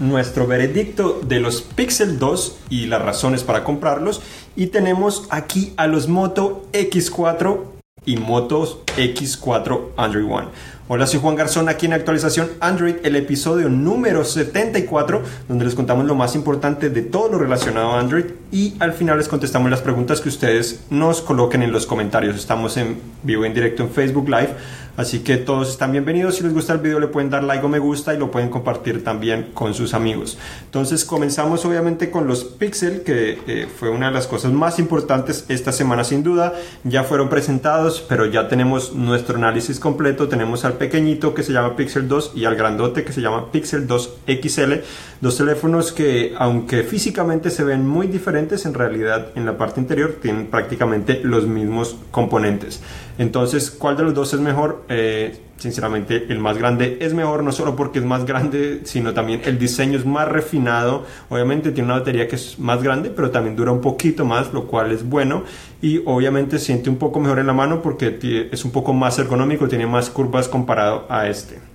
nuestro veredicto de los Pixel 2 y las razones para comprarlos. Y tenemos aquí a los Moto X4 y Motos X4 Android One. Hola, soy Juan Garzón aquí en Actualización Android, el episodio número 74, donde les contamos lo más importante de todo lo relacionado a Android y al final les contestamos las preguntas que ustedes nos coloquen en los comentarios. Estamos en vivo en directo en Facebook Live Así que todos están bienvenidos. Si les gusta el video le pueden dar like o me gusta y lo pueden compartir también con sus amigos. Entonces comenzamos obviamente con los Pixel, que eh, fue una de las cosas más importantes esta semana sin duda. Ya fueron presentados, pero ya tenemos nuestro análisis completo. Tenemos al pequeñito que se llama Pixel 2 y al grandote que se llama Pixel 2 XL. Dos teléfonos que aunque físicamente se ven muy diferentes, en realidad en la parte interior tienen prácticamente los mismos componentes. Entonces, ¿cuál de los dos es mejor? Eh, sinceramente, el más grande es mejor, no solo porque es más grande, sino también el diseño es más refinado. Obviamente tiene una batería que es más grande, pero también dura un poquito más, lo cual es bueno. Y obviamente siente un poco mejor en la mano porque es un poco más ergonómico, tiene más curvas comparado a este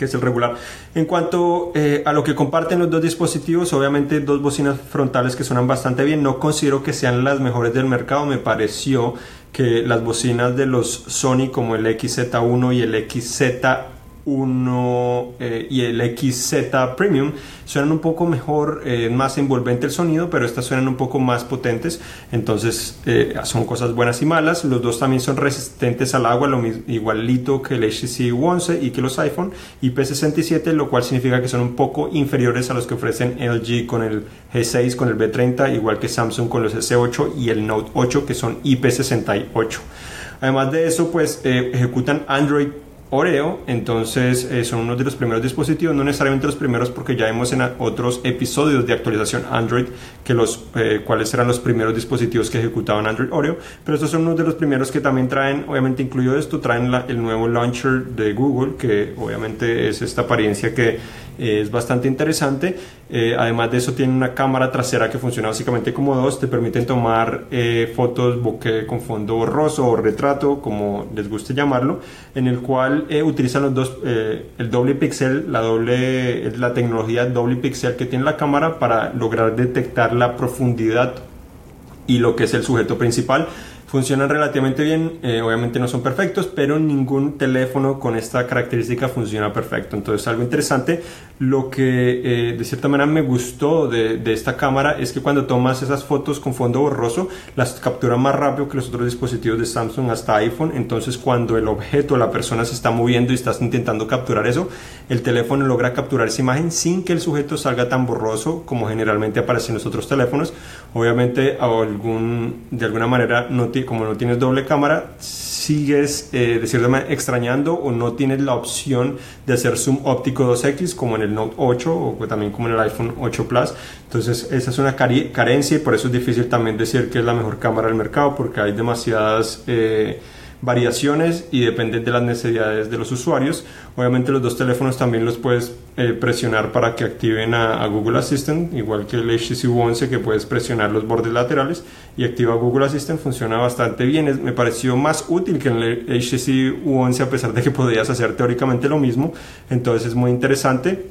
que es el regular. En cuanto eh, a lo que comparten los dos dispositivos, obviamente dos bocinas frontales que suenan bastante bien. No considero que sean las mejores del mercado. Me pareció que las bocinas de los Sony como el XZ1 y el XZ 1 eh, y el XZ Premium suenan un poco mejor, eh, más envolvente el sonido, pero estas suenan un poco más potentes, entonces eh, son cosas buenas y malas. Los dos también son resistentes al agua, lo mismo, igualito que el HTC 11 y que los iPhone IP67, lo cual significa que son un poco inferiores a los que ofrecen LG con el G6, con el B30, igual que Samsung con los S8 y el Note 8 que son IP68. Además de eso, pues ejecutan Android Oreo, entonces eh, son uno de los primeros dispositivos, no necesariamente los primeros porque ya vemos en otros episodios de actualización Android que los eh, cuáles eran los primeros dispositivos que ejecutaban Android Oreo, pero estos son uno de los primeros que también traen, obviamente incluido esto, traen el nuevo launcher de Google, que obviamente es esta apariencia que eh, es bastante interesante. Además de eso tiene una cámara trasera que funciona básicamente como dos, te permiten tomar fotos bokeh con fondo borroso o retrato, como les guste llamarlo, en el cual eh, utilizan los dos, eh, el doble pixel, la, doble, la tecnología doble pixel que tiene la cámara para lograr detectar la profundidad y lo que es el sujeto principal funcionan relativamente bien, eh, obviamente no son perfectos, pero ningún teléfono con esta característica funciona perfecto. Entonces algo interesante, lo que eh, de cierta manera me gustó de, de, esta cámara es que cuando tomas esas fotos con fondo borroso, las captura más rápido que los otros dispositivos de Samsung hasta iPhone. Entonces cuando el objeto, la persona se está moviendo y estás intentando capturar eso, el teléfono logra capturar esa imagen sin que el sujeto salga tan borroso como generalmente aparece en los otros teléfonos. Obviamente algún, de alguna manera no tiene como no tienes doble cámara, sigues eh, de manera extrañando o no tienes la opción de hacer zoom óptico 2X como en el Note 8 o también como en el iPhone 8 Plus. Entonces esa es una carencia y por eso es difícil también decir que es la mejor cámara del mercado porque hay demasiadas... Eh, variaciones y depende de las necesidades de los usuarios. Obviamente los dos teléfonos también los puedes eh, presionar para que activen a, Google Assistant, igual que el HTC U11 que puedes presionar los bordes laterales y activa Google Assistant, funciona bastante bien. me pareció más útil que el HTC U11 a pesar de que podías hacer teóricamente lo mismo, entonces es muy interesante.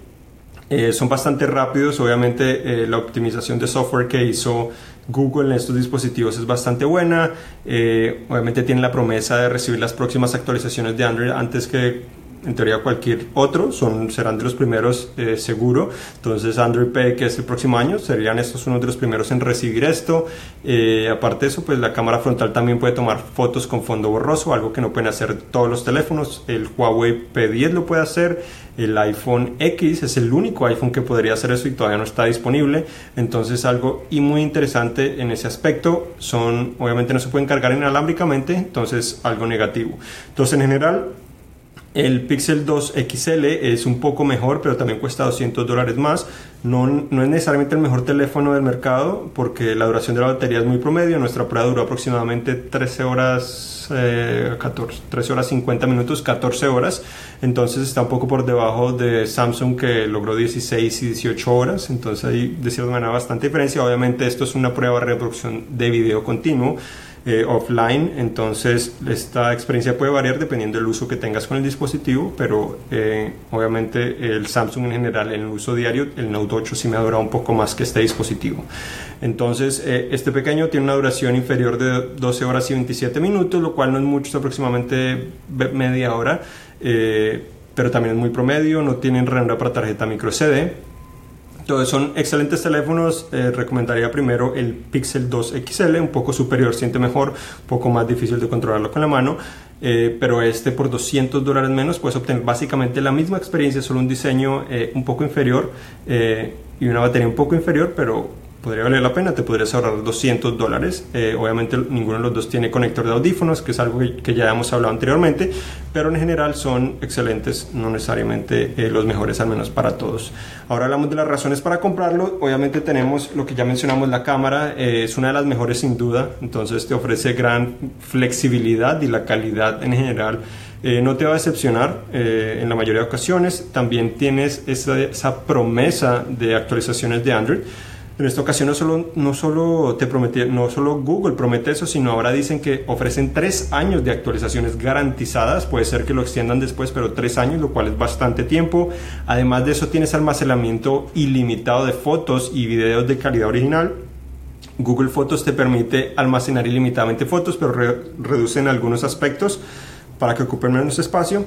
Eh, son bastante rápidos, obviamente eh, la optimización de software que hizo Google en estos dispositivos es bastante buena. Eh, obviamente tienen la promesa de recibir las próximas actualizaciones de Android antes que en teoría cualquier otro, son, serán de los primeros eh, seguro. Entonces Android Pay, que es el próximo año, serían estos uno de los primeros en recibir esto. Eh, aparte de eso, pues la cámara frontal también puede tomar fotos con fondo borroso, algo que no pueden hacer todos los teléfonos. El Huawei P10 lo puede hacer, el iPhone X es el único iPhone que podría hacer eso y todavía no está disponible. Entonces algo y muy interesante en ese aspecto son, obviamente no se pueden cargar inalámbricamente, entonces algo negativo. Entonces en general el Pixel 2 XL es un poco mejor, pero también cuesta 200 dólares más. No, no, es necesariamente el mejor teléfono del mercado porque la duración de la batería es muy promedio. Nuestra prueba duró aproximadamente 13 horas, 14, eh, 13 horas 50 minutos, 14 horas. Entonces está un poco por debajo de Samsung que logró 16 y 18 horas. Entonces hay de cierta manera bastante diferencia. Obviamente esto es una prueba de reproducción de video continuo. Eh, offline, entonces esta experiencia puede variar dependiendo del uso que tengas con el dispositivo, pero eh, obviamente el Samsung en general en el uso diario, el Note 8 sí me ha durado un poco más que este dispositivo. Entonces eh, este pequeño tiene una duración inferior de 12 horas y 27 minutos, lo cual no es mucho, es aproximadamente media hora, pero también es muy promedio, no tienen ranura para tarjeta micro SD entonces son excelentes teléfonos. Eh, recomendaría primero el Pixel 2 XL, un poco superior, siente mejor, un poco más difícil de controlarlo con la mano. Eh, pero este por 200 dólares menos puedes obtener básicamente la misma experiencia, solo un diseño eh, un poco inferior y una batería un poco inferior, pero podría valer la pena, te podrías ahorrar 200 dólares. Eh, obviamente ninguno de los dos tiene conector de audífonos, que es algo que, ya hemos hablado anteriormente, pero en general son excelentes, no necesariamente eh, los mejores al menos para todos. Ahora hablamos de las razones para comprarlo. Obviamente tenemos lo que ya mencionamos, la cámara eh, es una de las mejores sin duda, entonces te ofrece gran flexibilidad y la calidad en general. no te va a decepcionar en la mayoría de ocasiones. También tienes esa, esa promesa de actualizaciones de Android. En esta ocasión no solo, no solo te prometí, no solo Google promete eso, sino ahora dicen que ofrecen tres años de actualizaciones garantizadas. Puede ser que lo extiendan después, pero tres años, lo cual es bastante tiempo. Además de eso, tienes almacenamiento ilimitado de fotos y videos de calidad original. Google Fotos te permite almacenar ilimitadamente fotos, pero reduce en algunos aspectos para que ocupen menos espacio.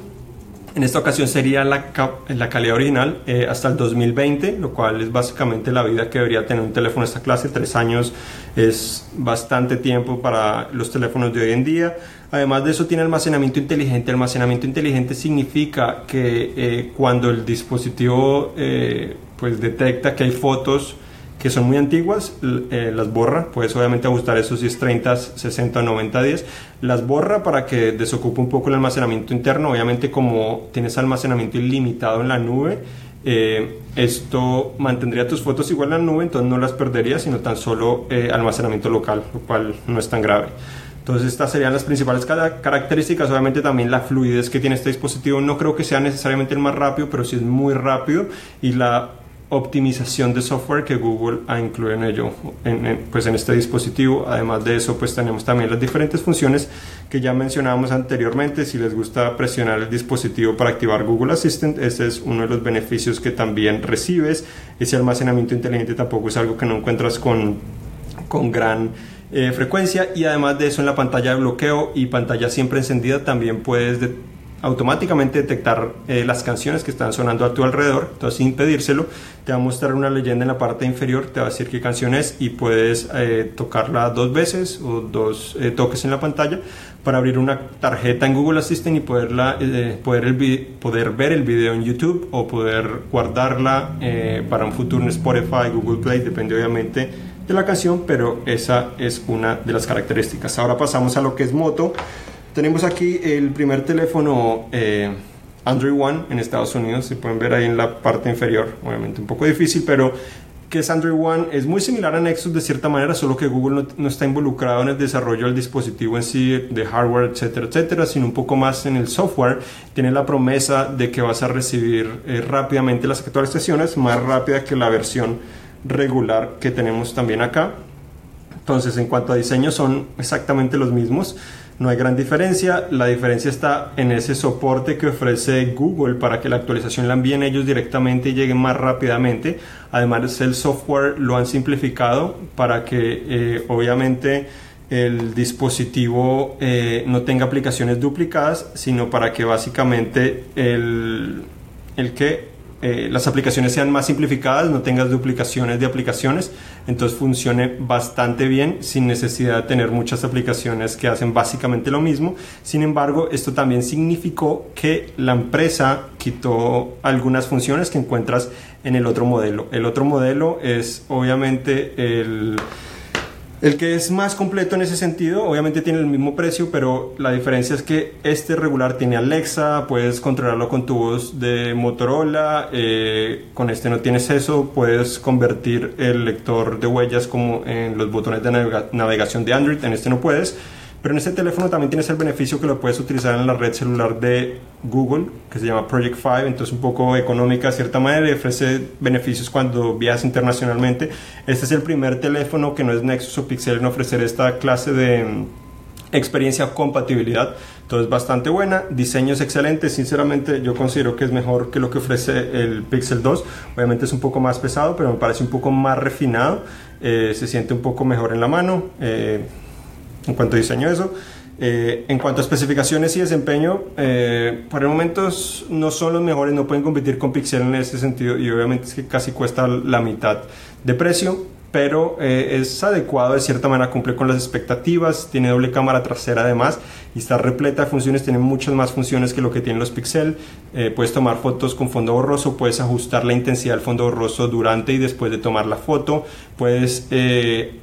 En esta ocasión sería la, la calidad original eh, hasta el 2020, lo cual es básicamente la vida que debería tener un teléfono de esta clase. Tres años es bastante tiempo para los teléfonos de hoy en día. Además de eso tiene almacenamiento inteligente. Almacenamiento inteligente significa que eh, cuando el dispositivo eh, pues detecta que hay fotos que son muy antiguas, eh, las borra, puedes obviamente ajustar esos si es 30, 60, 90 días, las borra para que desocupe un poco el almacenamiento interno, obviamente como tienes almacenamiento ilimitado en la nube, eh, esto mantendría tus fotos igual en la nube, entonces no las perderías, sino tan solo eh, almacenamiento local, lo cual no es tan grave. Entonces estas serían las principales características, obviamente también la fluidez que tiene este dispositivo, no creo que sea necesariamente el más rápido, pero sí es muy rápido. Y la optimización de software que Google ha incluido en ello, en, pues en este dispositivo. Además de eso, pues tenemos también las diferentes funciones que ya mencionábamos anteriormente. Si les gusta presionar el dispositivo para activar Google Assistant, ese es uno de los beneficios que también recibes. Ese almacenamiento inteligente tampoco es algo que no encuentras con, con gran eh, frecuencia y además de eso en la pantalla de bloqueo y pantalla siempre encendida también puedes automáticamente detectar eh, las canciones que están sonando a tu alrededor. Entonces, sin pedírselo, te va a mostrar una leyenda en la parte inferior, te va a decir qué canción es y puedes eh, tocarla dos veces o dos eh, toques en la pantalla para abrir una tarjeta en Google Assistant y poderla, poder, el, poder ver el video en YouTube o poder guardarla para un futuro en Spotify, Google Play, depende obviamente de la canción, pero esa es una de las características. Ahora pasamos a lo que es moto. Tenemos aquí el primer teléfono eh, Android One en Estados Unidos, se pueden ver ahí en la parte inferior, obviamente un poco difícil, pero que es Android One es muy similar a Nexus de cierta manera, solo que Google no, está involucrado en el desarrollo del dispositivo en sí, de hardware, etcétera, etcétera, sino un poco más en el software. Tiene la promesa de que vas a recibir eh, rápidamente las actualizaciones, más rápida que la versión regular que tenemos también acá. Entonces, en cuanto a diseño, son exactamente los mismos no hay gran diferencia. La diferencia está en ese soporte que ofrece Google para que la actualización la envíen ellos directamente y llegue más rápidamente. Además, el software lo han simplificado para que eh, obviamente el dispositivo eh, no tenga aplicaciones duplicadas, sino para que básicamente el, el que eh, las aplicaciones sean más simplificadas, no tengas duplicaciones de aplicaciones, entonces funcione bastante bien sin necesidad de tener muchas aplicaciones que hacen básicamente lo mismo. Sin embargo, esto también significó que la empresa quitó algunas funciones que encuentras en el otro modelo. El otro modelo es obviamente el el que es más completo en ese sentido, obviamente tiene el mismo precio, pero la diferencia es que este regular tiene Alexa, puedes controlarlo con tu voz de Motorola, eh, con este no tienes eso, puedes convertir el lector de huellas como en los botones de navegación de Android, en este no puedes. Pero en este teléfono también tienes el beneficio que lo puedes utilizar en la red celular de Google, que se llama Project 5, entonces un poco económica de cierta manera y ofrece beneficios cuando viajas internacionalmente. Este es el primer teléfono que no es Nexus o Pixel en ofrecer esta clase de experiencia compatibilidad. Entonces bastante buena. Diseño es excelente. Sinceramente yo considero que es mejor que lo que ofrece el Pixel 2 obviamente es un poco más pesado pero me parece un poco más refinado. Eh, se siente un poco mejor en la mano. Eh, en cuanto a diseño eso eh, en cuanto a especificaciones y desempeño, por el momento no son los mejores, no pueden competir con Pixel en ese sentido y obviamente es que casi cuesta la mitad de precio pero eh, es adecuado de cierta manera, cumple con las expectativas, tiene doble cámara trasera además y está repleta de funciones, tiene muchas más funciones que lo que tienen los Pixel. Eh, puedes tomar fotos con fondo borroso, puedes ajustar la intensidad del fondo borroso durante y después de tomar la foto, puedes eh,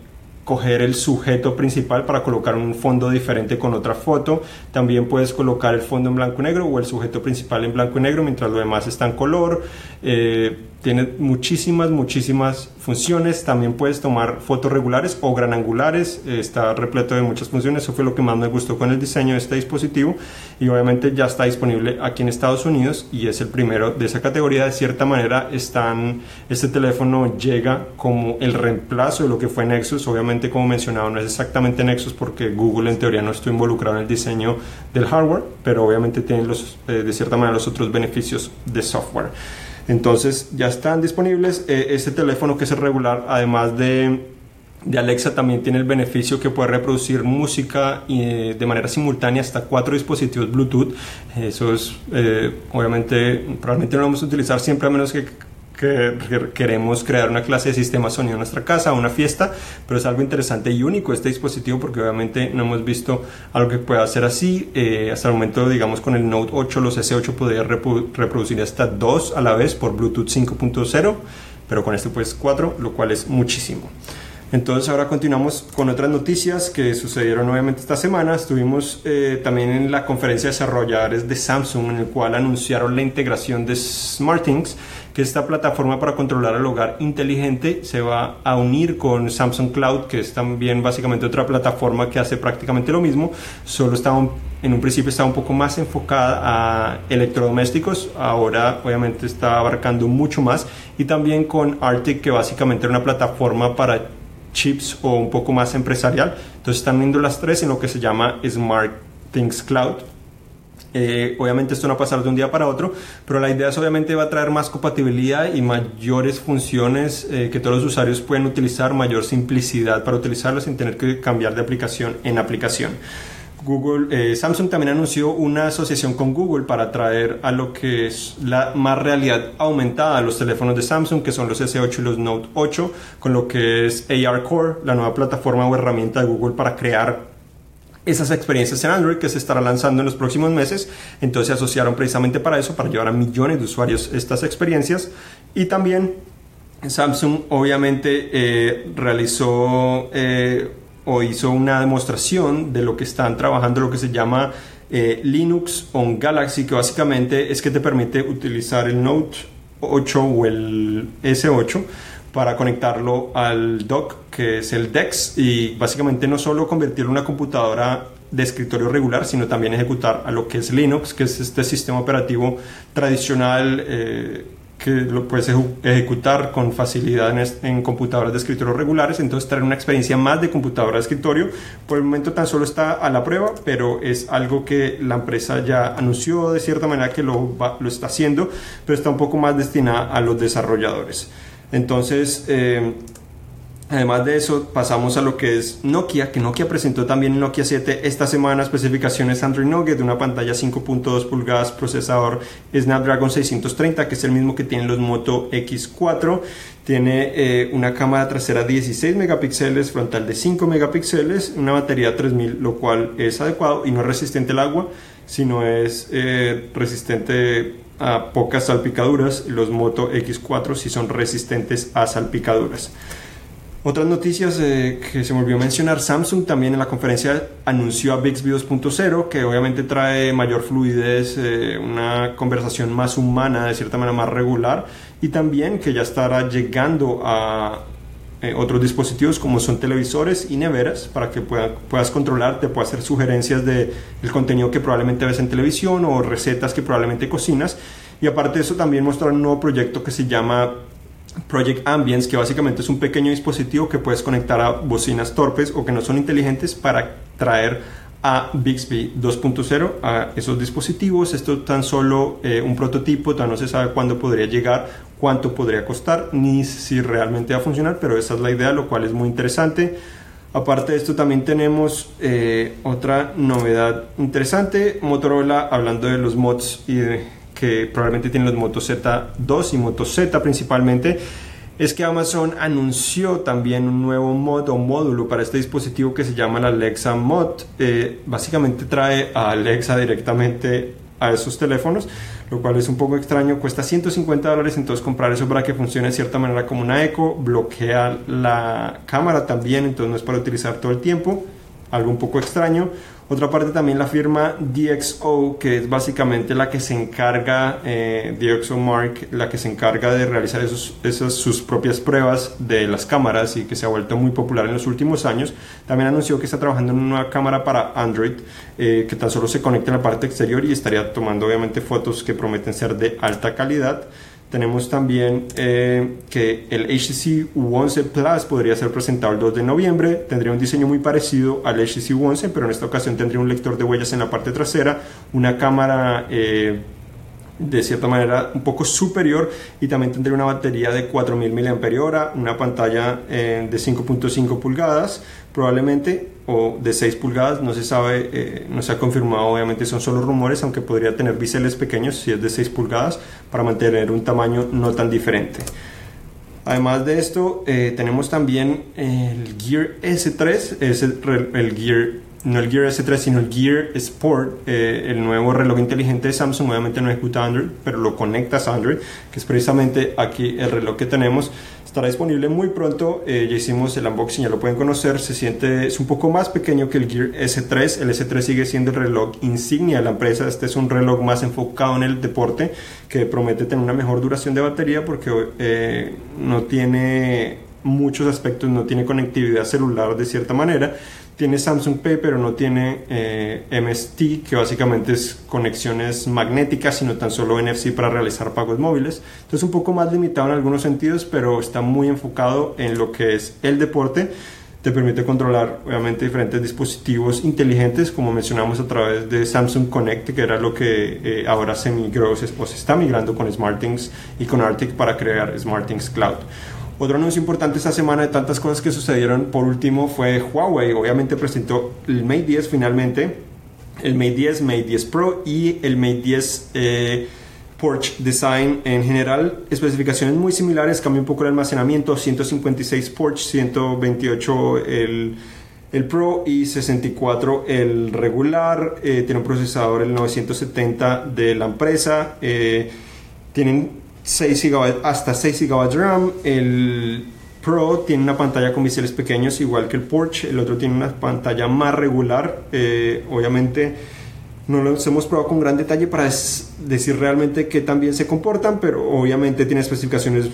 el sujeto principal para colocar un fondo diferente con otra foto. También puedes colocar el fondo en blanco y negro o el sujeto principal en blanco y negro mientras lo demás está en color. Eh, tiene muchísimas, muchísimas funciones. También puedes tomar fotos regulares o gran angulares. está repleto de muchas funciones. Eso fue lo que más me gustó con el diseño de este dispositivo. Y obviamente ya está disponible aquí en Estados Unidos y es el primero de esa categoría. De cierta manera, están, este teléfono llega como el reemplazo de lo que fue Nexus. Obviamente, como mencionado, no es exactamente Nexus porque Google en teoría no estuvo involucrado en el diseño del hardware, pero obviamente tiene los, eh, de cierta manera los otros beneficios de software. Entonces ya están disponibles. Eh, este teléfono que es regular, además de, de, Alexa, también tiene el beneficio que puede reproducir música eh, de manera simultánea hasta cuatro dispositivos Bluetooth. Eso es, eh, obviamente, probablemente no lo vamos a utilizar siempre a menos que que queremos crear una clase de sistema sonido en nuestra casa, una fiesta, pero es algo interesante y único este dispositivo porque obviamente no hemos visto algo que pueda hacer así. Eh, hasta el momento, digamos, con el Note 8, los S8 podría reproducir hasta dos a la vez por Bluetooth 5.0, pero con este pues 4, lo cual es muchísimo. Entonces ahora continuamos con otras noticias que sucedieron nuevamente esta semana. Estuvimos eh, también en la conferencia de desarrolladores de Samsung en el cual anunciaron la integración de SmartThings que esta plataforma para controlar el hogar inteligente se va a unir con Samsung Cloud, que es también básicamente otra plataforma que hace prácticamente lo mismo, solo estaba en un principio estaba un poco más enfocada a electrodomésticos, ahora obviamente está abarcando mucho más y también con Arctic que básicamente era una plataforma para chips o un poco más empresarial. Entonces están uniendo las tres en lo que se llama Smart Things Cloud eh, obviamente esto no va a pasar de un día para otro, pero la idea es obviamente va a traer más compatibilidad y mayores funciones eh, que todos los usuarios pueden utilizar, mayor simplicidad para utilizarlo sin tener que cambiar de aplicación en aplicación. Google, eh, Samsung también anunció una asociación con Google para traer a lo que es la más realidad aumentada a los teléfonos de Samsung, que son los S8 y los Note 8, con lo que es AR Core, la nueva plataforma o herramienta de Google para crear esas experiencias en Android que se estará lanzando en los próximos meses. Entonces se asociaron precisamente para eso, para llevar a millones de usuarios estas experiencias. Y también Samsung obviamente eh, realizó eh, o hizo una demostración de lo que están trabajando, lo que se llama eh, Linux on Galaxy, que básicamente es que te permite utilizar el Note 8 o el S8 para conectarlo al dock que es el DeX y básicamente no solo convertirlo en una computadora de escritorio regular, sino también ejecutar a lo que es Linux, que es este sistema operativo tradicional eh, que lo puedes ejecutar con facilidad en, en, computadoras de escritorio regulares, entonces traer una experiencia más de computadora de escritorio. Por el momento tan solo está a la prueba, pero es algo que la empresa ya anunció de cierta manera que lo, lo está haciendo, pero está un poco más destinada a los desarrolladores. Entonces, eh, Además de eso, pasamos a lo que es Nokia, que Nokia presentó también Nokia 7 esta semana especificaciones Android Nougat una pantalla 5.2 pulgadas, procesador Snapdragon 630, que es el mismo que tienen los Moto X4. Tiene eh, una cámara trasera 16 megapíxeles, frontal de 5 megapíxeles, una batería 3000, lo cual es adecuado y no es resistente al agua, sino es eh, resistente a pocas salpicaduras. Los Moto X4 sí son resistentes a salpicaduras. Otras noticias eh, que se volvió a mencionar, Samsung también en la conferencia anunció a Bixby 2.0, que obviamente trae mayor fluidez, eh, una conversación más humana, de cierta manera más regular, y también que ya estará llegando a eh, otros dispositivos como son televisores y neveras para que puedas controlar, te puedas hacer sugerencias del el contenido que probablemente ves en televisión o recetas que probablemente cocinas. Y aparte de eso también mostraron un nuevo proyecto que se llama Project Ambience, que básicamente es un pequeño dispositivo que puedes conectar a bocinas torpes o que no son inteligentes para traer a Bixby 2.0 a esos dispositivos. Esto tan solo eh, un prototipo, todavía no se sabe cuándo podría llegar, cuánto podría costar, ni si realmente va a funcionar, pero esa es la idea, lo cual es muy interesante. Aparte de esto también tenemos eh, otra novedad interesante, Motorola hablando de los mods y que probablemente tienen los Moto Z2 y Moto Z principalmente es que Amazon anunció también un nuevo mod o módulo para este dispositivo que se llama la Alexa Mod. Eh, básicamente trae a Alexa directamente a esos teléfonos, lo cual es un poco extraño. Cuesta 150 dólares, entonces comprar eso para que funcione de cierta manera como una eco, bloquea la cámara también, entonces no es para utilizar todo el tiempo, algo un poco extraño. Otra parte también la firma DxO, que es básicamente la que se encarga, eh, DxO Mark, la que se encarga de realizar esos, esas, sus propias pruebas de las cámaras y que se ha vuelto muy popular en los últimos años. También anunció que está trabajando en una nueva cámara para Android, eh, que tan solo se conecta en la parte exterior y estaría tomando obviamente fotos que prometen ser de alta calidad. Tenemos también eh, que el HTC U11 Plus podría ser presentado el 2 de noviembre. Tendría un diseño muy parecido al HTC U11, pero en esta ocasión tendría un lector de huellas en la parte trasera, una cámara eh, de cierta manera un poco superior y también tendría una batería de 4000 mAh, una pantalla eh, de 5.5 pulgadas probablemente o de 6 pulgadas, no se sabe, eh, no se ha confirmado, obviamente son solo rumores, aunque podría tener biseles pequeños si es de 6 pulgadas para mantener un tamaño no tan diferente. Además de esto, eh, tenemos también el Gear S3, es el Gear no el Gear S3, sino el Gear Sport, eh, el nuevo reloj inteligente de Samsung. Obviamente no ejecuta Android, pero lo conectas a Android, que es precisamente aquí el reloj que tenemos. Estará disponible muy pronto. Eh, ya hicimos el unboxing, ya lo pueden conocer. Se siente, es un poco más pequeño que el Gear S3. El S3 sigue siendo el reloj insignia de la empresa. Este es un reloj más enfocado en el deporte que promete tener una mejor duración de batería porque eh, no tiene muchos aspectos, no tiene conectividad celular de cierta manera tiene Samsung Pay, pero no tiene eh, MST, que básicamente es conexiones magnéticas, sino tan solo NFC para realizar pagos móviles. Entonces, un poco más limitado en algunos sentidos, pero está muy enfocado en lo que es el deporte. Te permite controlar, obviamente, diferentes dispositivos inteligentes, como mencionamos a través de Samsung Connect, que era lo que eh, ahora se migró, o se está migrando con SmartThings y con Arctic para crear SmartThings Cloud. Otro anuncio importante esta semana de tantas cosas que sucedieron, por último, fue Huawei. Obviamente presentó el Mate 10 finalmente, el Mate 10, Mate 10 Pro y el Mate 10 eh, Porch Design en general. Especificaciones muy similares, cambia un poco el almacenamiento, 156 Porch, 128 el el Pro y 64 el regular, eh, tiene un procesador el 970 de la empresa, eh, tienen 6 GB, hasta 6 GB de RAM. El Pro tiene una pantalla con biseles pequeños, igual que el Porsche. El otro tiene una pantalla más regular. Eh, obviamente no los hemos probado con gran detalle para decir realmente qué tan bien se comportan, pero obviamente tiene especificaciones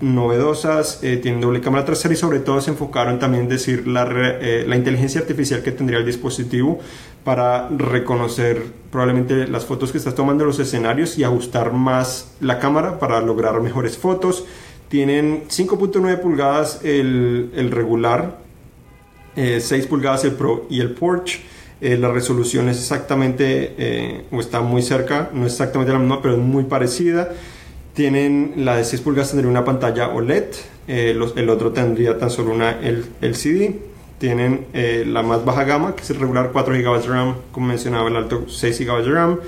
novedosas, eh, tienen doble cámara trasera y sobre todo se enfocaron también en decir la, eh, la, inteligencia artificial que tendría el dispositivo para reconocer probablemente las fotos que estás tomando los escenarios y ajustar más la cámara para lograr mejores fotos. Tienen 5.9 pulgadas el, el regular, 6 eh, pulgadas el Pro y el Porsche. la resolución es exactamente, o está muy cerca, no es exactamente la misma, pero es muy parecida. Tienen la de 6 pulgadas tendría una pantalla OLED, eh, el otro tendría tan solo una LCD. Tienen eh, la más baja gama, que es el regular 4 GB de RAM, como mencionaba el alto 6 GB de RAM.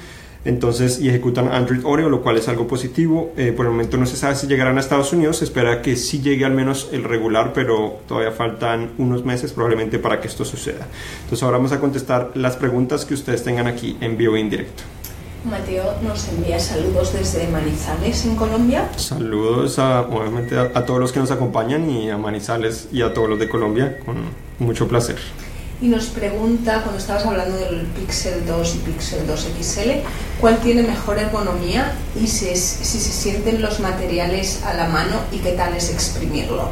Entonces, y ejecutan Android Oreo, lo cual es algo positivo. Eh, por el momento no se sabe si llegarán a Estados Unidos. Se espera que sí llegue al menos el regular, pero todavía faltan unos meses probablemente para que esto suceda. Entonces, ahora vamos a contestar las preguntas que ustedes tengan aquí en vivo e indirecto. Mateo nos envía saludos desde Manizales, en Colombia. Saludos a, obviamente a, todos los que nos acompañan y a Manizales y a todos los de Colombia, con mucho placer. Y nos pregunta, cuando estabas hablando del Pixel 2 y Pixel 2 XL, ¿cuál tiene mejor ergonomía y si, si se sienten los materiales a la mano y qué tal es exprimirlo?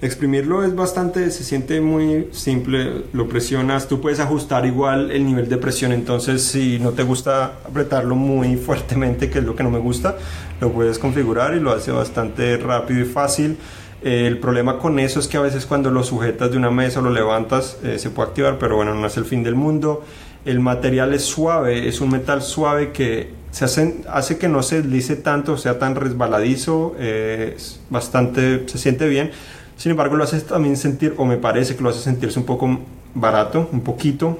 Exprimirlo es bastante, se siente muy simple, lo presionas, tú puedes ajustar igual el nivel de presión, entonces si no te gusta apretarlo muy fuertemente, que es lo que no me gusta, lo puedes configurar y lo hace bastante rápido y fácil. Eh, el problema con eso es que a veces cuando lo sujetas de una mesa o lo levantas eh, se puede activar, pero bueno, no es el fin del mundo. El material es suave, es un metal suave que se hace, hace que no se deslice tanto, sea tan resbaladizo, eh, bastante, se siente bien. Sin embargo, lo hace también sentir, o me parece que lo hace sentirse un poco barato, un poquito.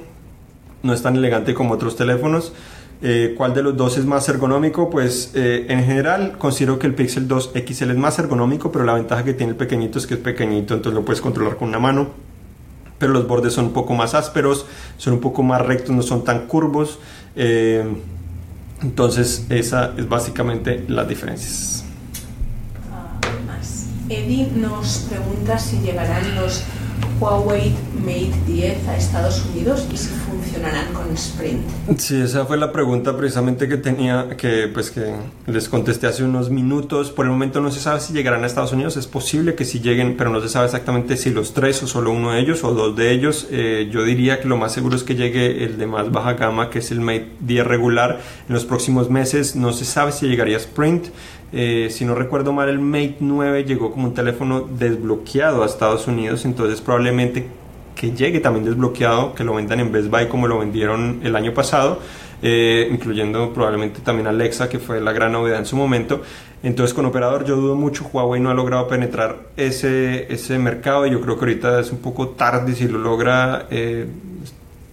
No es tan elegante como otros teléfonos. Eh, ¿Cuál de los dos es más ergonómico? Pues eh, en general considero que el Pixel 2 XL es más ergonómico, pero la ventaja que tiene el pequeñito es que es pequeñito, entonces lo puedes controlar con una mano. Pero los bordes son un poco más ásperos, son un poco más rectos, no son tan curvos. Eh, entonces esa es básicamente las diferencias. Eddie nos pregunta si llegarán los Huawei Mate 10 a Estados Unidos y si funcionarán con Sprint? Sí, esa fue la pregunta precisamente que tenía, que pues que les contesté hace unos minutos. Por el momento no se sabe si llegarán a Estados Unidos. Es posible que sí lleguen, pero no se sabe exactamente si los tres o solo uno de ellos o dos de ellos. Eh, yo diría que lo más seguro es que llegue el de más baja gama, que es el Mate 10 regular, en los próximos meses. No se sabe si llegaría Sprint. Eh, si no recuerdo mal, el Mate 9 llegó como un teléfono desbloqueado a Estados Unidos, entonces probablemente que llegue también desbloqueado, que lo vendan en Best Buy como lo vendieron el año pasado, eh, incluyendo probablemente también Alexa, que fue la gran novedad en su momento. Entonces con operador yo dudo mucho, Huawei no ha logrado penetrar ese, ese mercado y yo creo que ahorita es un poco tarde si lo logra. Eh,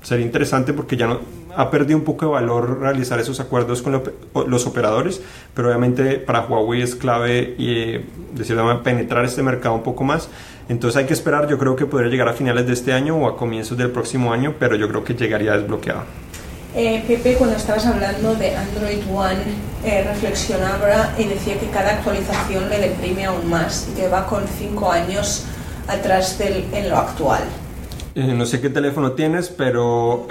sería interesante porque ya no, ha perdido un poco de valor realizar esos acuerdos con los operadores, pero obviamente para Huawei es clave y, de cierta manera, penetrar este mercado un poco más. Entonces hay que esperar, yo creo que podría llegar a finales de este año o a comienzos del próximo año, pero yo creo que llegaría desbloqueado. Eh, Pepe, cuando estabas hablando de Android One, eh, reflexionaba y decía que cada actualización le deprime aún más y que va con cinco años atrás del, en lo actual. Eh, no sé qué teléfono tienes, pero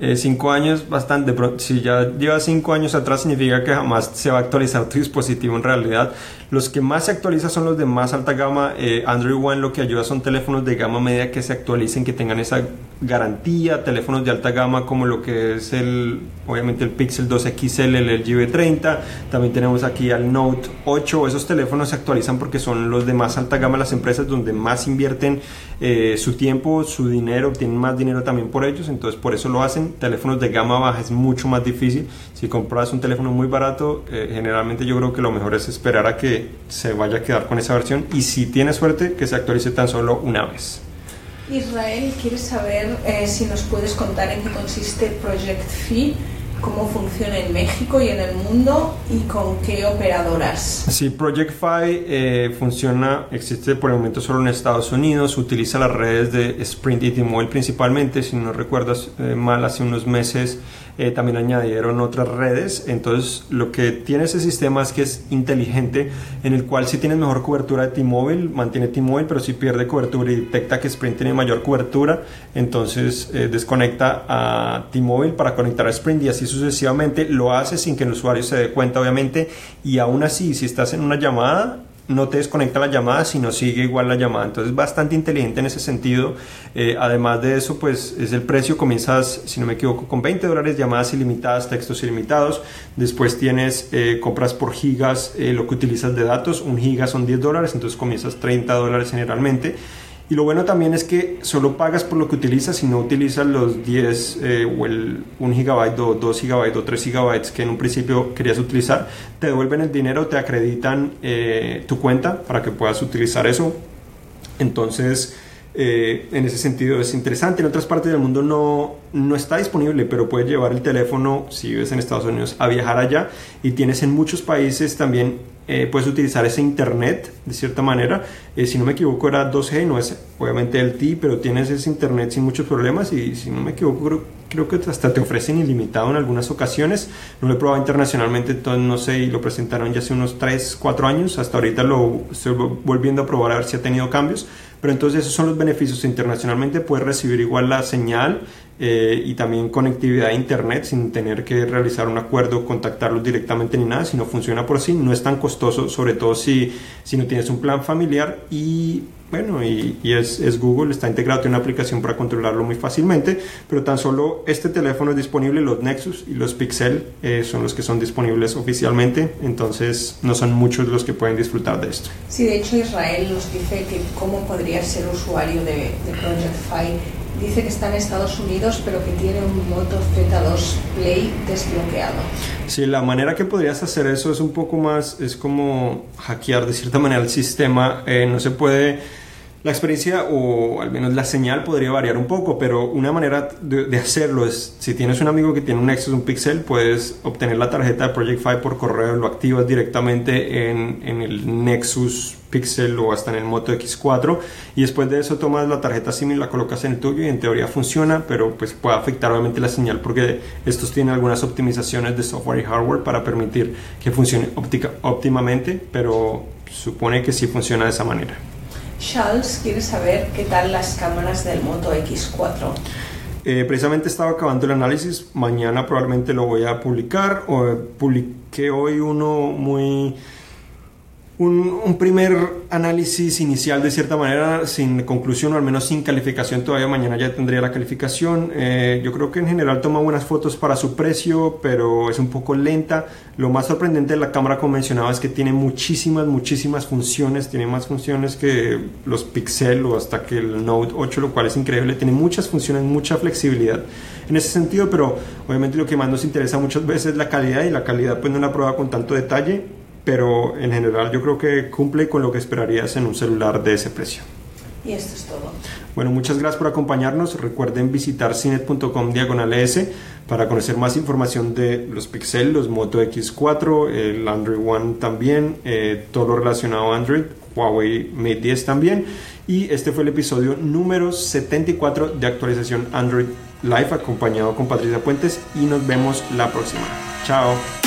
eh, cinco años, bastante. Si ya lleva cinco años atrás, significa que jamás se va a actualizar tu dispositivo en realidad. Los que más se actualizan son los de más alta gama. Eh, Android One lo que ayuda son teléfonos de gama media que se actualicen, que tengan esa garantía. Teléfonos de alta gama como lo que es el, obviamente el Pixel 2 XL, el LG V30. También tenemos aquí al Note 8. Esos teléfonos se actualizan porque son los de más alta gama, las empresas donde más invierten eh, su tiempo, su dinero, tienen más dinero también por ellos. Entonces por eso lo hacen. Teléfonos de gama baja es mucho más difícil. Si compras un teléfono muy barato, eh, generalmente yo creo que lo mejor es esperar a que se vaya a quedar con esa versión y si tiene suerte que se actualice tan solo una vez. Israel quiere saber eh, si nos puedes contar en qué consiste Project Phi, cómo funciona en México y en el mundo y con qué operadoras. Sí, Project Phi eh, funciona, existe por el momento solo en Estados Unidos, utiliza las redes de Sprint y T-Mobile principalmente, si no recuerdas eh, mal, hace unos meses eh, también añadieron otras redes. Entonces, lo que tiene ese sistema es que es inteligente, en el cual si tienes mejor cobertura de T-Mobile, mantiene T-Mobile, pero si pierde cobertura y detecta que Sprint tiene mayor cobertura, entonces eh, desconecta a T-Mobile para conectar a Sprint y así sucesivamente. Lo hace sin que el usuario se dé cuenta, obviamente, y aún así, si estás en una llamada, no te desconecta la llamada, sino sigue igual la llamada. Entonces, bastante inteligente en ese sentido. Eh, además de eso, pues es el precio. Comienzas, si no me equivoco, con 20 dólares, llamadas ilimitadas, textos ilimitados. Después tienes eh, compras por gigas, eh, lo que utilizas de datos. Un giga son 10 dólares, entonces comienzas 30 dólares generalmente. Y lo bueno también es que solo pagas por lo que utilizas y no utilizas los 10 eh, o el 1 gigabyte o 2 gigabytes o 3 gigabytes que en un principio querías utilizar. Te devuelven el dinero, te acreditan eh, tu cuenta para que puedas utilizar eso. Entonces, eh, en ese sentido es interesante. En otras partes del mundo no, no está disponible, pero puedes llevar el teléfono, si vives en Estados Unidos, a viajar allá. Y tienes en muchos países también eh, puedes utilizar ese internet de cierta manera. Eh, si no me equivoco era 2G, no es obviamente el T, pero tienes ese internet sin muchos problemas y si no me equivoco creo, que hasta te ofrecen ilimitado en algunas ocasiones. No lo he probado internacionalmente, entonces no sé, y lo presentaron ya hace unos 3, 4 años. Hasta ahorita lo estoy volviendo a probar a ver si ha tenido cambios. Pero entonces esos son los beneficios. Internacionalmente puedes recibir igual la señal eh, y también conectividad a internet sin tener que realizar un acuerdo, contactarlos directamente ni nada, sino funciona por sí, no es tan costoso, sobre todo si, si no tienes un plan familiar y bueno, y, es, Google, está integrado, tiene una aplicación para controlarlo muy fácilmente, pero tan solo este teléfono es disponible, los Nexus y los Pixel eh, son los que son disponibles oficialmente, entonces no son muchos los que pueden disfrutar de esto. Sí, de hecho Israel nos dice que cómo podría ser usuario de, de Project Fi dice que está en Estados Unidos, pero que tiene un Moto Z2 Play desbloqueado. Sí, la manera que podrías hacer eso es un poco más, es como hackear de cierta manera el sistema. Eh, no se puede la experiencia o al menos la señal podría variar un poco, pero una manera de, hacerlo es, si tienes un amigo que tiene un Nexus, Pixel, puedes obtener la tarjeta de Project Fi por correo, lo activas directamente en, en, el Nexus Pixel o hasta en el Moto X4 y después de eso tomas la tarjeta SIM y la colocas en el tuyo y en teoría funciona, pero pues puede afectar obviamente la señal porque estos tienen algunas optimizaciones de software y hardware para permitir que funcione óptica, óptimamente, pero supone que sí funciona de esa manera. Charles quiere saber qué tal las cámaras del Moto X4. Eh, precisamente estaba acabando el análisis, mañana probablemente lo voy a publicar, o publiqué hoy uno muy un, primer análisis inicial de cierta manera, sin conclusión o al menos sin calificación. Todavía mañana ya tendría la calificación. Eh, yo creo que en general toma buenas fotos para su precio, pero es un poco lenta. Lo más sorprendente de la cámara, como mencionaba, es que tiene muchísimas, muchísimas funciones. Tiene más funciones que los Pixel o hasta que el Note 8, lo cual es increíble. Tiene muchas funciones, mucha flexibilidad en ese sentido, pero obviamente lo que más nos interesa muchas veces es la calidad y la calidad pues no la prueba con tanto detalle pero en general yo creo que cumple con lo que esperarías en un celular de ese precio. Y esto es todo. Bueno, muchas gracias por acompañarnos. Recuerden visitar cinet.com diagonal S para conocer más información de los Pixel, los Moto X4, el Android One también, eh, todo lo relacionado a Android, Huawei Mate 10 también. Y este fue el episodio número 74 de actualización Android Live acompañado con Patricia Puentes y nos vemos la próxima. Chao.